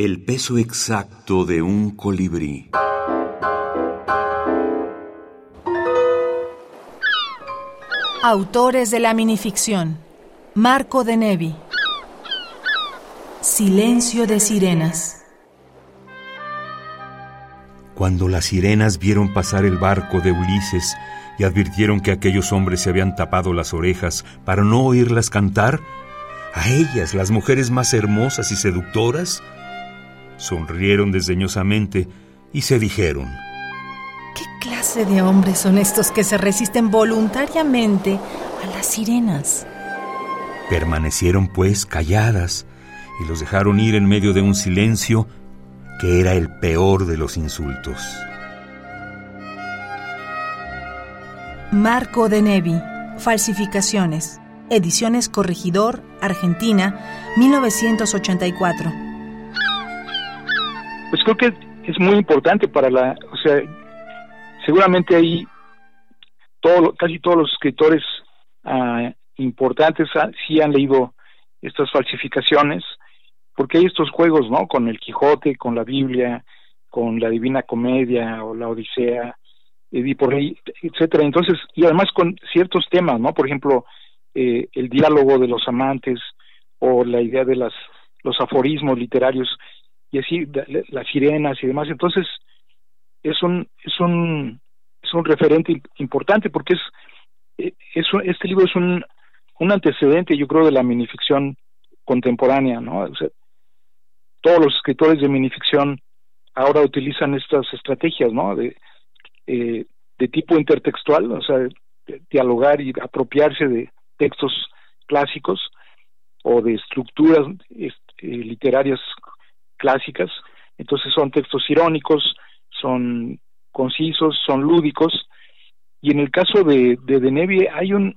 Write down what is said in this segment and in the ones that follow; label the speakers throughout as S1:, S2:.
S1: El peso exacto de un colibrí.
S2: Autores de la minificción. Marco de Nevi. Silencio de sirenas.
S3: Cuando las sirenas vieron pasar el barco de Ulises y advirtieron que aquellos hombres se habían tapado las orejas para no oírlas cantar, a ellas, las mujeres más hermosas y seductoras, sonrieron desdeñosamente y se dijeron,
S2: ¿Qué clase de hombres son estos que se resisten voluntariamente a las sirenas?
S3: Permanecieron pues calladas y los dejaron ir en medio de un silencio que era el peor de los insultos.
S2: Marco de Nevi, Falsificaciones, Ediciones Corregidor, Argentina, 1984.
S4: Pues creo que es muy importante para la, o sea, seguramente ahí todo, casi todos los escritores ah, importantes sí han leído estas falsificaciones, porque hay estos juegos, ¿no? Con el Quijote, con la Biblia, con la Divina Comedia o la Odisea, y por ahí, etcétera. Entonces, y además con ciertos temas, ¿no? Por ejemplo, eh, el diálogo de los amantes o la idea de las los aforismos literarios y así las sirenas y demás. Entonces, es un es un es un referente importante porque es, eh, es este libro es un un antecedente, yo creo, de la minificción contemporánea, ¿no? Todos los escritores de minificción ahora utilizan estas estrategias, ¿no? De, eh, de tipo intertextual, o sea, dialogar y apropiarse de textos clásicos o de estructuras eh, literarias clásicas. Entonces son textos irónicos, son concisos, son lúdicos. Y en el caso de, de Denevie hay un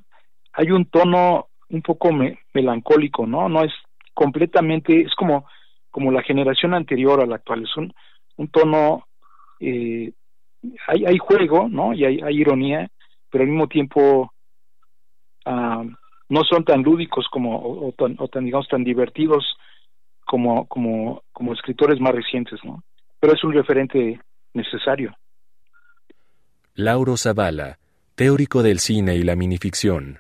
S4: hay un tono un poco melancólico, ¿no? No es completamente, es como, como la generación anterior a la actual, es un, un tono, eh, hay, hay juego, ¿no? Y hay, ironía, pero al mismo tiempo ah, no son tan lúdicos como, o, tan, o tan, digamos, tan divertidos como, como, como escritores más recientes, ¿no? Pero es un referente necesario.
S5: Lauro Zavala, teórico del cine y la minificción.